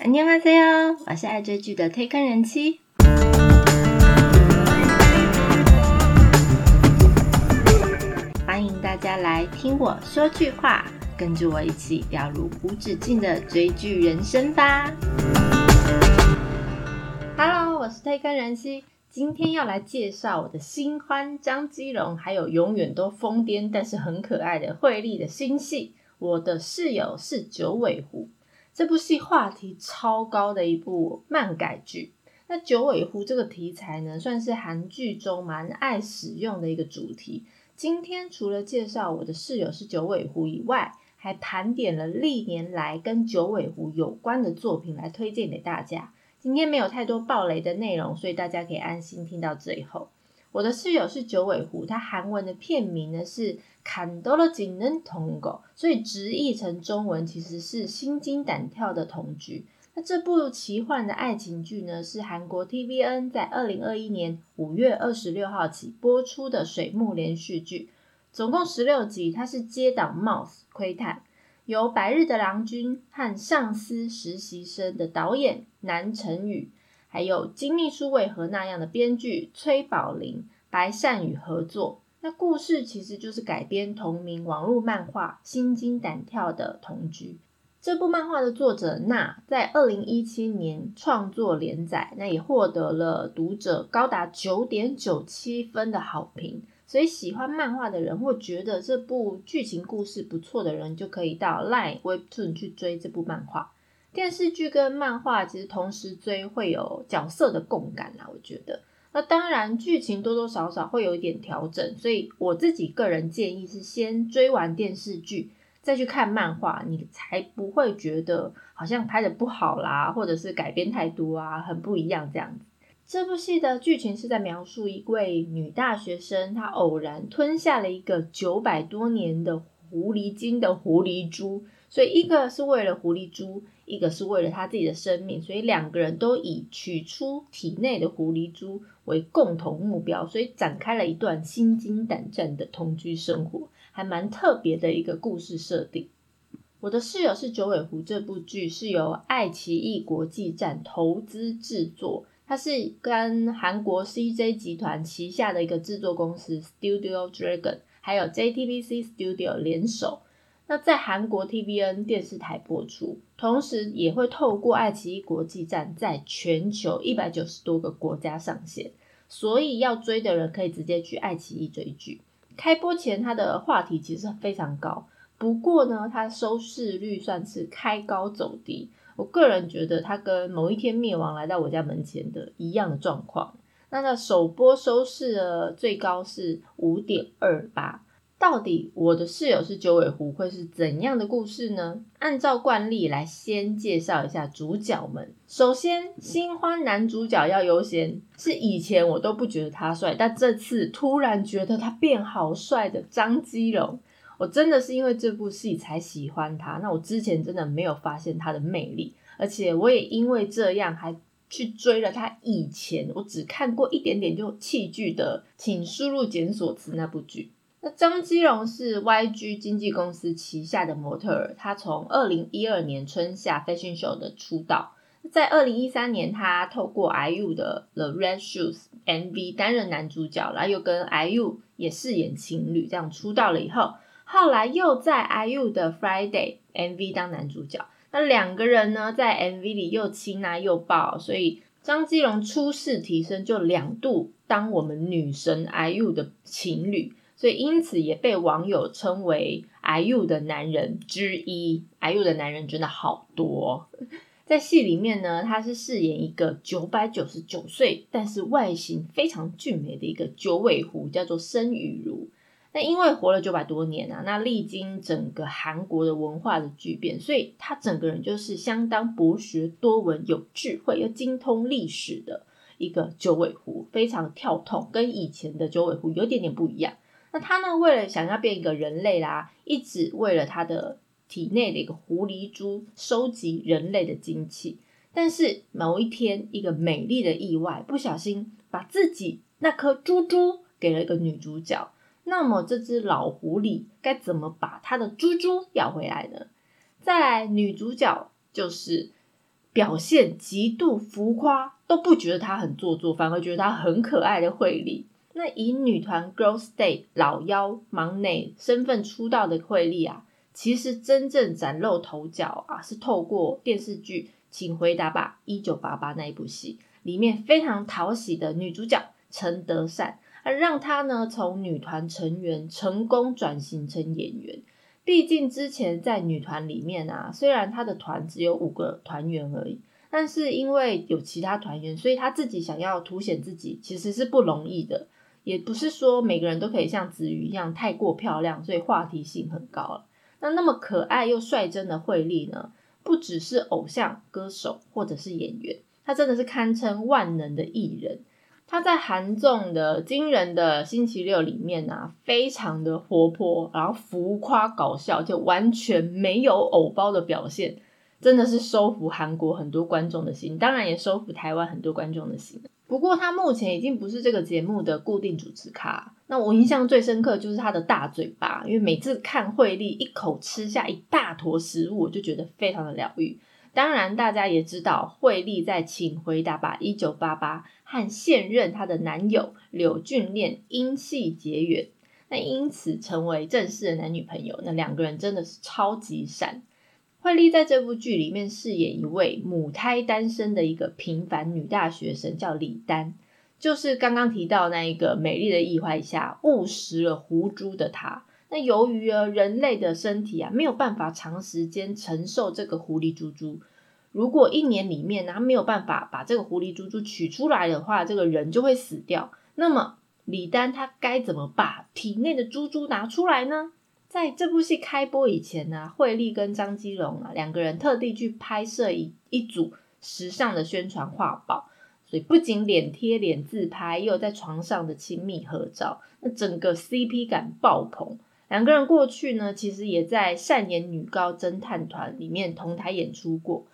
안녕하세요，我是爱追剧的推坑人妻。欢迎大家来听我说句话，跟着我一起掉入无止境的追剧人生吧。Hello，我是推坑人妻，今天要来介绍我的新欢张基龙，还有永远都疯癫但是很可爱的惠利的新戏。我的室友是九尾狐。 这部戏话题超高的一部漫改剧。那九尾狐这个题材呢，算是韩剧中蛮爱使用的一个主题。今天除了介绍我的室友是九尾狐以外，还盘点了历年来跟九尾狐有关的作品来推荐给大家。今天没有太多暴雷的内容，所以大家可以安心听到最后。我的室友是九尾狐，它韩文的片名呢是。看到了惊人同狗，所以直译成中文其实是心惊胆跳的同居。那这部奇幻的爱情剧呢，是韩国 TVN 在二零二一年五月二十六号起播出的水幕连续剧，总共十六集。它是接档《Mouse》窥探，由《白日的郎君》和《上司实习生》的导演南成宇，还有《金秘书为何那样》的编剧崔宝林、白善宇合作。那故事其实就是改编同名网络漫画《心惊胆跳的同居》。这部漫画的作者娜在二零一七年创作连载，那也获得了读者高达九点九七分的好评。所以喜欢漫画的人或觉得这部剧情故事不错的人，就可以到 Line Webtoon 去追这部漫画。电视剧跟漫画其实同时追会有角色的共感啦，我觉得。那当然，剧情多多少少会有一点调整，所以我自己个人建议是先追完电视剧再去看漫画，你才不会觉得好像拍的不好啦，或者是改编太多啊，很不一样这样子。这部戏的剧情是在描述一位女大学生，她偶然吞下了一个九百多年的狐狸精的狐狸珠，所以一个是为了狐狸珠。一个是为了他自己的生命，所以两个人都以取出体内的狐狸珠为共同目标，所以展开了一段心惊胆战的同居生活，还蛮特别的一个故事设定。我的室友是九尾狐，这部剧是由爱奇艺国际站投资制作，它是跟韩国 CJ 集团旗下的一个制作公司 Studio Dragon，还有 JTBC Studio 联手。那在韩国 TVN 电视台播出，同时也会透过爱奇艺国际站在全球一百九十多个国家上线，所以要追的人可以直接去爱奇艺追剧。开播前它的话题其实非常高，不过呢，它收视率算是开高走低。我个人觉得它跟某一天灭亡来到我家门前的一样的状况。那它首播收视的最高是五点二八。到底我的室友是九尾狐会是怎样的故事呢？按照惯例来先介绍一下主角们。首先，新欢男主角要优先，是以前我都不觉得他帅，但这次突然觉得他变好帅的张基龙。我真的是因为这部戏才喜欢他，那我之前真的没有发现他的魅力，而且我也因为这样还去追了他以前我只看过一点点就弃剧的《请输入检索词》那部剧。那张基龙是 YG 经纪公司旗下的模特儿，他从二零一二年春夏 Fashion Show 的出道，在二零一三年他透过 IU 的 The Red Shoes MV 担任男主角，然后又跟 IU 也饰演情侣，这样出道了以后，后来又在 IU 的 Friday MV 当男主角，那两个人呢在 MV 里又亲啊又抱，所以张基龙出世提升，就两度当我们女神 IU 的情侣。所以因此也被网友称为 IU 的男人之一。IU 的男人真的好多，在戏里面呢，他是饰演一个九百九十九岁，但是外形非常俊美的一个九尾狐，叫做申雨如。那因为活了九百多年啊，那历经整个韩国的文化的巨变，所以他整个人就是相当博学多闻、有智慧又精通历史的一个九尾狐，非常跳痛，跟以前的九尾狐有点点不一样。那他呢？为了想要变一个人类啦，一直为了他的体内的一个狐狸珠收集人类的精气。但是某一天，一个美丽的意外，不小心把自己那颗珠珠给了一个女主角。那么这只老狐狸该怎么把它的珠珠要回来呢？再来，女主角就是表现极度浮夸，都不觉得她很做作，反而觉得她很可爱的惠利。那以女团 Girls' Day 老幺忙内身份出道的惠利啊，其实真正崭露头角啊，是透过电视剧《请回答吧一九八八》那一部戏里面非常讨喜的女主角陈德善，而让她呢从女团成员成功转型成演员。毕竟之前在女团里面啊，虽然她的团只有五个团员而已。但是因为有其他团员，所以她自己想要凸显自己，其实是不容易的。也不是说每个人都可以像子瑜一样太过漂亮，所以话题性很高了。那那么可爱又率真的惠利呢？不只是偶像歌手或者是演员，他真的是堪称万能的艺人。他在韩综的惊人的星期六里面啊，非常的活泼，然后浮夸搞笑，就完全没有偶包的表现。真的是收服韩国很多观众的心，当然也收服台湾很多观众的心。不过他目前已经不是这个节目的固定主持咖。那我印象最深刻就是他的大嘴巴，因为每次看惠利一口吃下一大坨食物，我就觉得非常的疗愈。当然，大家也知道惠利在《请回答吧一九八八》和现任她的男友柳俊烈因戏结缘，那因此成为正式的男女朋友。那两个人真的是超级闪。惠利在这部剧里面饰演一位母胎单身的一个平凡女大学生，叫李丹，就是刚刚提到那一个美丽的意外下误食了狐珠的她。那由于啊人类的身体啊没有办法长时间承受这个狐狸珠珠，如果一年里面他没有办法把这个狐狸珠珠取出来的话，这个人就会死掉。那么李丹她该怎么把体内的珠珠拿出来呢？在这部戏开播以前呢，惠利跟张基龙啊两个人特地去拍摄一一组时尚的宣传画报，所以不仅脸贴脸自拍，又有在床上的亲密合照，那整个 CP 感爆棚。两个人过去呢，其实也在善演女高侦探团里面同台演出过。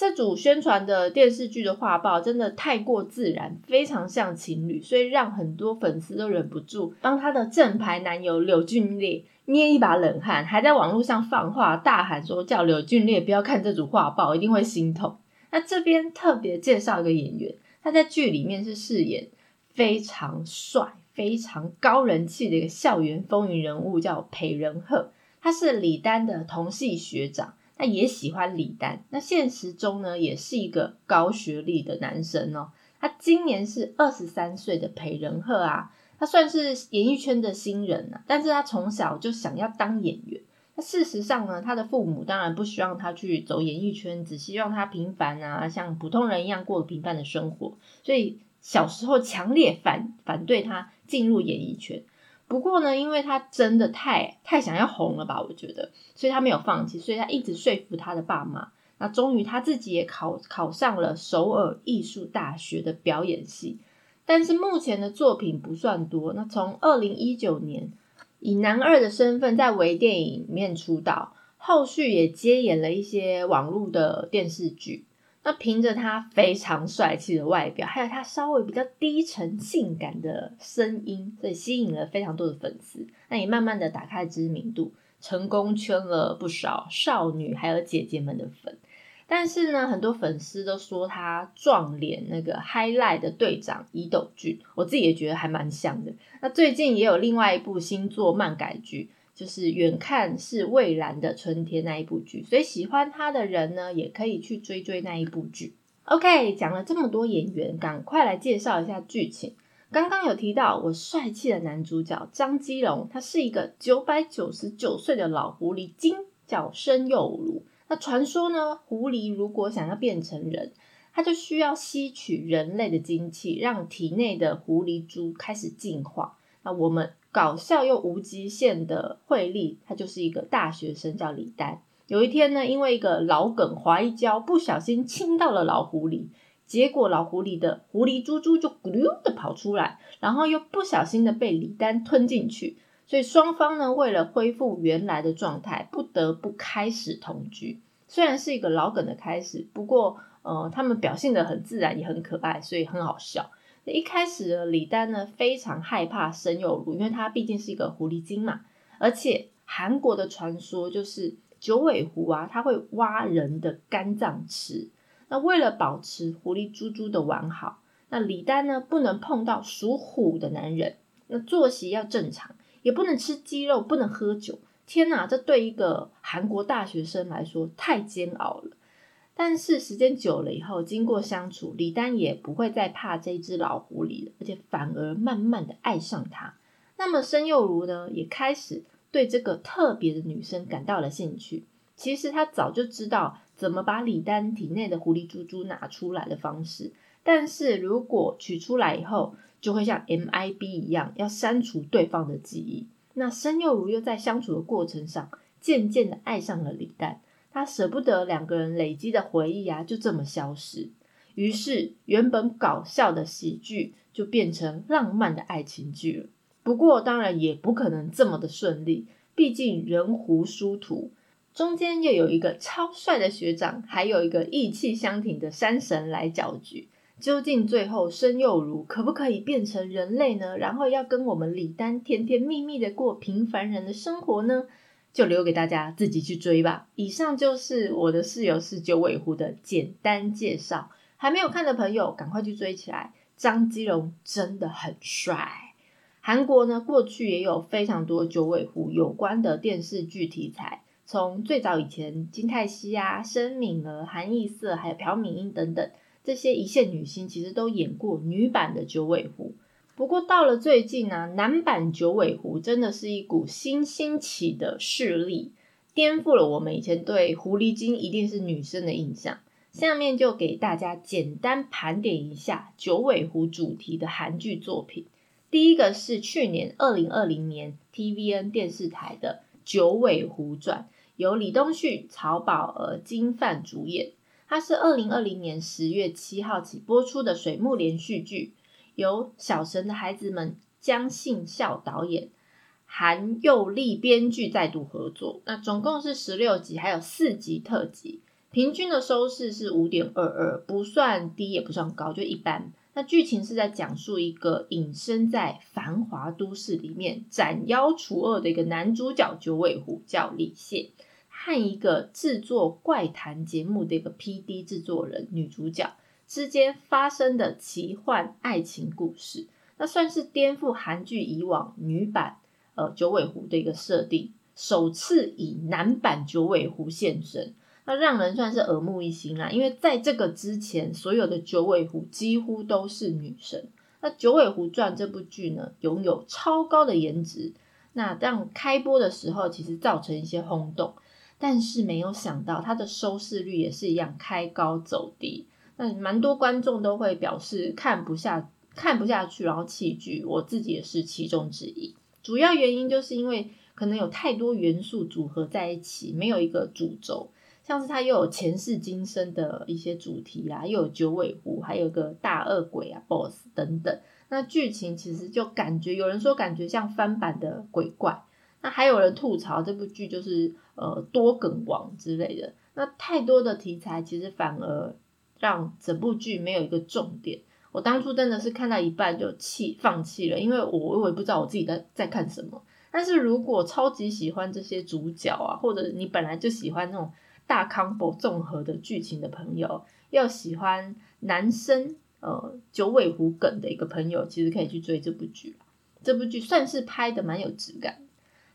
这组宣传的电视剧的画报真的太过自然，非常像情侣，所以让很多粉丝都忍不住帮他的正牌男友柳俊烈。捏一把冷汗，还在网络上放话大喊说：“叫柳俊烈不要看这组画报，一定会心痛。”那这边特别介绍一个演员，他在剧里面是饰演非常帅、非常高人气的一个校园风云人物，叫裴仁赫。他是李丹的同系学长，他也喜欢李丹。那现实中呢，也是一个高学历的男生哦。他今年是二十三岁的裴仁赫啊。他算是演艺圈的新人啊，但是他从小就想要当演员。那事实上呢，他的父母当然不希望他去走演艺圈，只希望他平凡啊，像普通人一样过平凡的生活。所以小时候强烈反反对他进入演艺圈。不过呢，因为他真的太太想要红了吧，我觉得，所以他没有放弃，所以他一直说服他的爸妈。那终于他自己也考考上了首尔艺术大学的表演系。但是目前的作品不算多。那从二零一九年以男二的身份在微电影里面出道，后续也接演了一些网络的电视剧。那凭着他非常帅气的外表，还有他稍微比较低沉性感的声音，所以吸引了非常多的粉丝。那也慢慢的打开知名度，成功圈了不少少女还有姐姐们的粉。但是呢，很多粉丝都说他撞脸那个 highlight 的队长伊斗俊，我自己也觉得还蛮像的。那最近也有另外一部新作漫改剧，就是远看是蔚蓝的春天那一部剧，所以喜欢他的人呢，也可以去追追那一部剧。OK，讲了这么多演员，赶快来介绍一下剧情。刚刚有提到我帅气的男主角张基龙，他是一个九百九十九岁的老狐狸精，叫申幼儒。那传说呢？狐狸如果想要变成人，它就需要吸取人类的精气，让体内的狐狸珠开始进化。那我们搞笑又无极限的惠利，他就是一个大学生，叫李丹。有一天呢，因为一个老梗滑一跤，不小心亲到了老狐狸，结果老狐狸的狐狸珠珠就咕溜的跑出来，然后又不小心的被李丹吞进去。所以双方呢，为了恢复原来的状态，不得不开始同居。虽然是一个老梗的开始，不过呃，他们表现的很自然，也很可爱，所以很好笑。一开始李丹呢非常害怕申幼儒，因为他毕竟是一个狐狸精嘛。而且韩国的传说就是九尾狐啊，它会挖人的肝脏吃。那为了保持狐狸猪猪的完好，那李丹呢不能碰到属虎的男人，那作息要正常，也不能吃鸡肉，不能喝酒。天哪，这对一个韩国大学生来说太煎熬了。但是时间久了以后，经过相处，李丹也不会再怕这只老狐狸了，而且反而慢慢的爱上它。那么申幼如呢，也开始对这个特别的女生感到了兴趣。其实他早就知道怎么把李丹体内的狐狸珠珠拿出来的方式，但是如果取出来以后，就会像 MIB 一样，要删除对方的记忆。那申幼如又在相处的过程上，渐渐的爱上了李丹，他舍不得两个人累积的回忆啊，就这么消失。于是原本搞笑的喜剧，就变成浪漫的爱情剧了。不过当然也不可能这么的顺利，毕竟人狐殊途，中间又有一个超帅的学长，还有一个意气相挺的山神来搅局。究竟最后申幼如可不可以变成人类呢？然后要跟我们李丹甜甜蜜蜜的过平凡人的生活呢？就留给大家自己去追吧。以上就是我的室友是九尾狐的简单介绍，还没有看的朋友赶快去追起来。张基龙真的很帅。韩国呢，过去也有非常多九尾狐有关的电视剧题材，从最早以前金泰熙啊、申敏儿、韩艺瑟，还有朴敏英等等。这些一线女星其实都演过女版的九尾狐，不过到了最近啊，男版九尾狐真的是一股新兴起的势力，颠覆了我们以前对狐狸精一定是女生的印象。下面就给大家简单盘点一下九尾狐主题的韩剧作品。第一个是去年二零二零年 TVN 电视台的《九尾狐传》，由李东旭、曹宝儿、金范主演。它是二零二零年十月七号起播出的水木连续剧，由小神的孩子们江信孝导演，韩佑利编剧再度合作。那总共是十六集，还有四集特辑，平均的收视是五点二二，不算低也不算高，就一般。那剧情是在讲述一个隐身在繁华都市里面斩妖除恶的一个男主角九尾狐，叫李谢。和一个制作怪谈节目的一个 P.D. 制作人女主角之间发生的奇幻爱情故事，那算是颠覆韩剧以往女版呃九尾狐的一个设定，首次以男版九尾狐现身，那让人算是耳目一新啦。因为在这个之前，所有的九尾狐几乎都是女神。那《九尾狐传》这部剧呢，拥有超高的颜值，那让开播的时候其实造成一些轰动。但是没有想到，它的收视率也是一样开高走低。那蛮多观众都会表示看不下看不下去，然后弃剧。我自己也是其中之一。主要原因就是因为可能有太多元素组合在一起，没有一个主轴。像是它又有前世今生的一些主题啊，又有九尾狐，还有个大恶鬼啊，BOSS 等等。那剧情其实就感觉有人说感觉像翻版的鬼怪。那还有人吐槽这部剧就是呃多梗王之类的，那太多的题材其实反而让整部剧没有一个重点。我当初真的是看到一半就弃放弃了，因为我我也不知道我自己在在看什么。但是如果超级喜欢这些主角啊，或者你本来就喜欢那种大 combo 综合的剧情的朋友，又喜欢男生呃九尾狐梗的一个朋友，其实可以去追这部剧。这部剧算是拍的蛮有质感。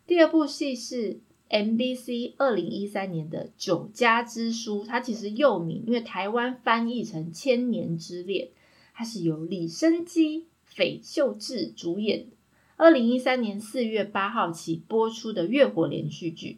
第二部戏是 MBC 二零一三年的《九家之书》，它其实又名，因为台湾翻译成《千年之恋》，它是由李生基、斐秀智主演，二零一三年四月八号起播出的月火连续剧，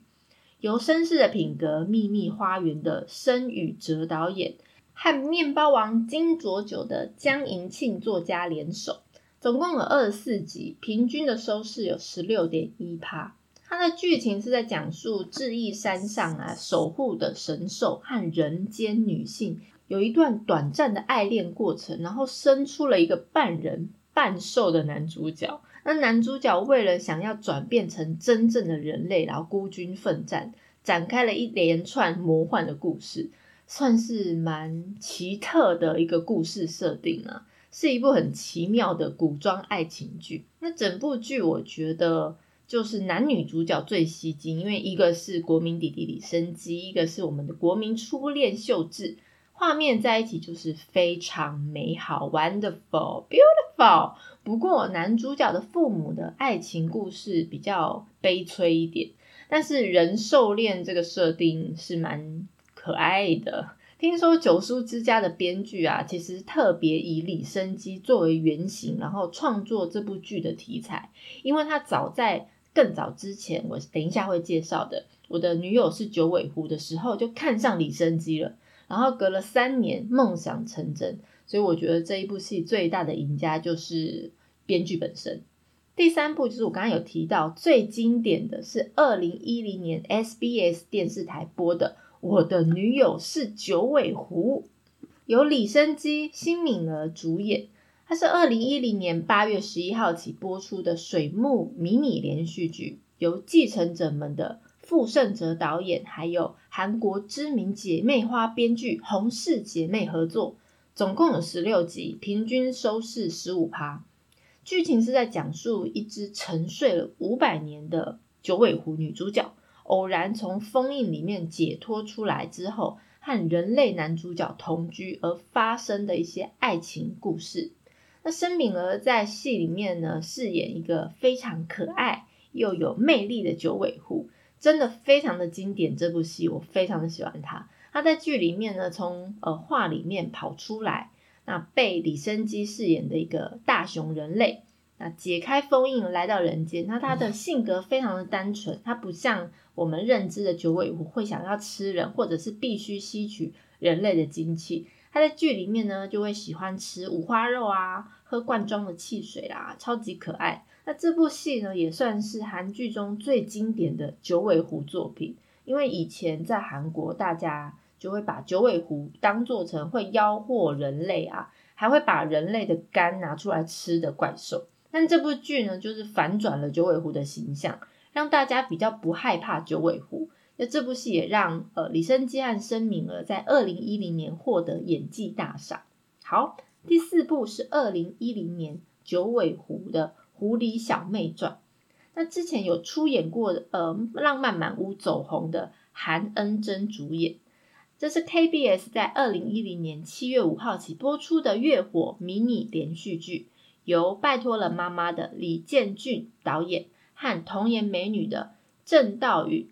由绅士的品格、秘密花园的申宇哲导演和面包王金卓九的江银庆作家联手，总共有二十四集，平均的收视有十六点一趴。它的剧情是在讲述智异山上啊守护的神兽和人间女性有一段短暂的爱恋过程，然后生出了一个半人半兽的男主角。那男主角为了想要转变成真正的人类，然后孤军奋战，展开了一连串魔幻的故事，算是蛮奇特的一个故事设定啊，是一部很奇妙的古装爱情剧。那整部剧我觉得。就是男女主角最吸睛，因为一个是国民弟弟李生基，一个是我们的国民初恋秀智，画面在一起就是非常美好，wonderful beautiful。不过男主角的父母的爱情故事比较悲催一点，但是人兽恋这个设定是蛮可爱的。听说九叔之家的编剧啊，其实特别以李生基作为原型，然后创作这部剧的题材，因为他早在更早之前，我等一下会介绍的，我的女友是九尾狐的时候就看上李生基了。然后隔了三年，梦想成真，所以我觉得这一部戏最大的赢家就是编剧本身。第三部就是我刚刚有提到最经典的是二零一零年 SBS 电视台播的《我的女友是九尾狐》，由李生基、辛敏儿主演。它是二零一零年八月十一号起播出的水木迷你连续剧，由继承者们的。傅盛哲导演，还有韩国知名姐妹花编剧洪氏姐妹合作，总共有十六集，平均收视十五趴。剧情是在讲述一只沉睡了五百年的九尾狐女主角，偶然从封印里面解脱出来之后，和人类男主角同居而发生的一些爱情故事。那申敏儿在戏里面呢，饰演一个非常可爱又有魅力的九尾狐。真的非常的经典，这部戏我非常的喜欢它。他在剧里面呢，从呃画里面跑出来，那被李生基饰演的一个大熊人类，那解开封印来到人间。那他的性格非常的单纯，他不像我们认知的九尾狐会想要吃人，或者是必须吸取人类的精气。他在剧里面呢，就会喜欢吃五花肉啊，喝罐装的汽水啦，超级可爱。那这部戏呢，也算是韩剧中最经典的九尾狐作品。因为以前在韩国，大家就会把九尾狐当做成会妖惑人类啊，还会把人类的肝拿出来吃的怪兽。但这部剧呢，就是反转了九尾狐的形象，让大家比较不害怕九尾狐。那这部戏也让呃李生基和申敏儿在二零一零年获得演技大赏。好，第四部是二零一零年九尾狐的。《狐狸小妹传》，那之前有出演过，呃，《浪漫满屋》走红的韩恩珍主演。这是 KBS 在二零一零年七月五号起播出的月火迷你连续剧，由拜托了妈妈的李建俊导演和童颜美女的郑道允、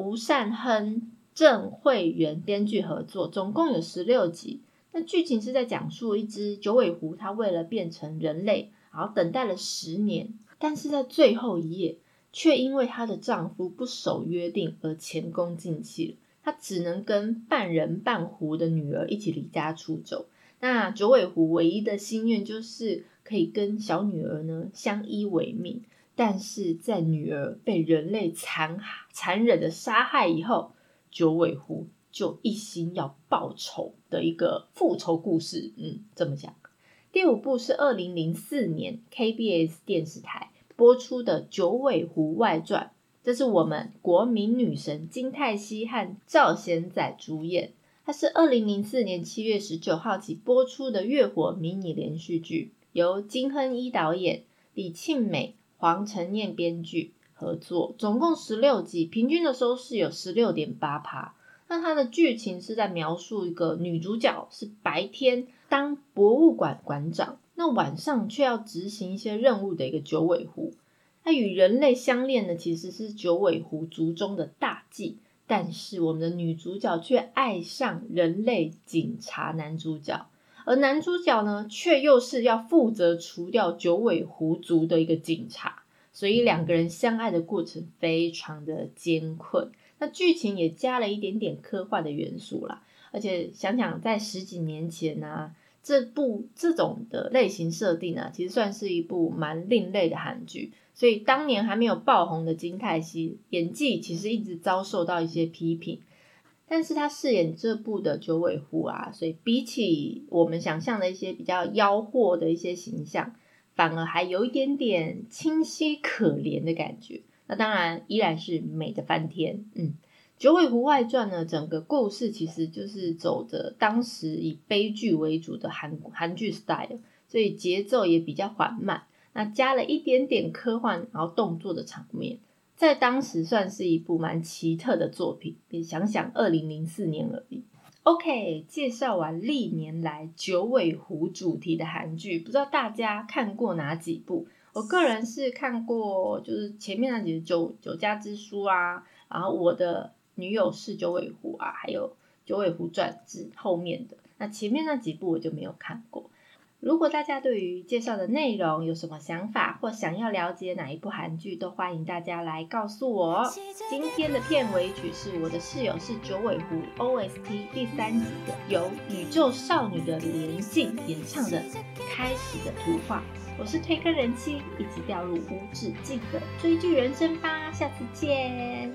吴善亨、郑慧媛编剧合作，总共有十六集。那剧情是在讲述一只九尾狐，它为了变成人类。然后等待了十年，但是在最后一夜，却因为她的丈夫不守约定而前功尽弃了。她只能跟半人半狐的女儿一起离家出走。那九尾狐唯一的心愿就是可以跟小女儿呢相依为命。但是在女儿被人类残残忍的杀害以后，九尾狐就一心要报仇的一个复仇故事。嗯，这么讲。第五部是二零零四年 KBS 电视台播出的《九尾狐外传》，这是我们国民女神金泰熙和赵贤仔主演。它是二零零四年七月十九号起播出的月火迷你连续剧，由金亨一导演、李庆美、黄承念编剧合作，总共十六集，平均的收视有十六点八趴。那它的剧情是在描述一个女主角是白天。当博物馆馆长，那晚上却要执行一些任务的一个九尾狐，它与人类相恋的其实是九尾狐族中的大忌，但是我们的女主角却爱上人类警察男主角，而男主角呢，却又是要负责除掉九尾狐族的一个警察，所以两个人相爱的过程非常的艰困。那剧情也加了一点点科幻的元素啦，而且想想在十几年前呢。这部这种的类型设定啊，其实算是一部蛮另类的韩剧，所以当年还没有爆红的金泰熙演技其实一直遭受到一些批评，但是他饰演这部的九尾狐啊，所以比起我们想象的一些比较妖惑的一些形象，反而还有一点点清晰可怜的感觉。那当然依然是美的翻天，嗯。《九尾狐外传》呢，整个故事其实就是走着当时以悲剧为主的韩韩剧 style，所以节奏也比较缓慢。那加了一点点科幻，然后动作的场面，在当时算是一部蛮奇特的作品。你想想，二零零四年而已。OK，介绍完历年来九尾狐主题的韩剧，不知道大家看过哪几部？我个人是看过，就是前面那几《九九家之书》啊，然后我的女友是九尾狐啊，还有《九尾狐传》之后面的。那前面那几部我就没有看过。如果大家对于介绍的内容有什么想法，或想要了解哪一部韩剧，都欢迎大家来告诉我。今天的片尾曲是我的室友是九尾狐 OST 第三集的，由宇宙少女的连静演唱的《开始的图画》。我是推坑人妻，一起掉入无止境的追剧人生吧。下次见。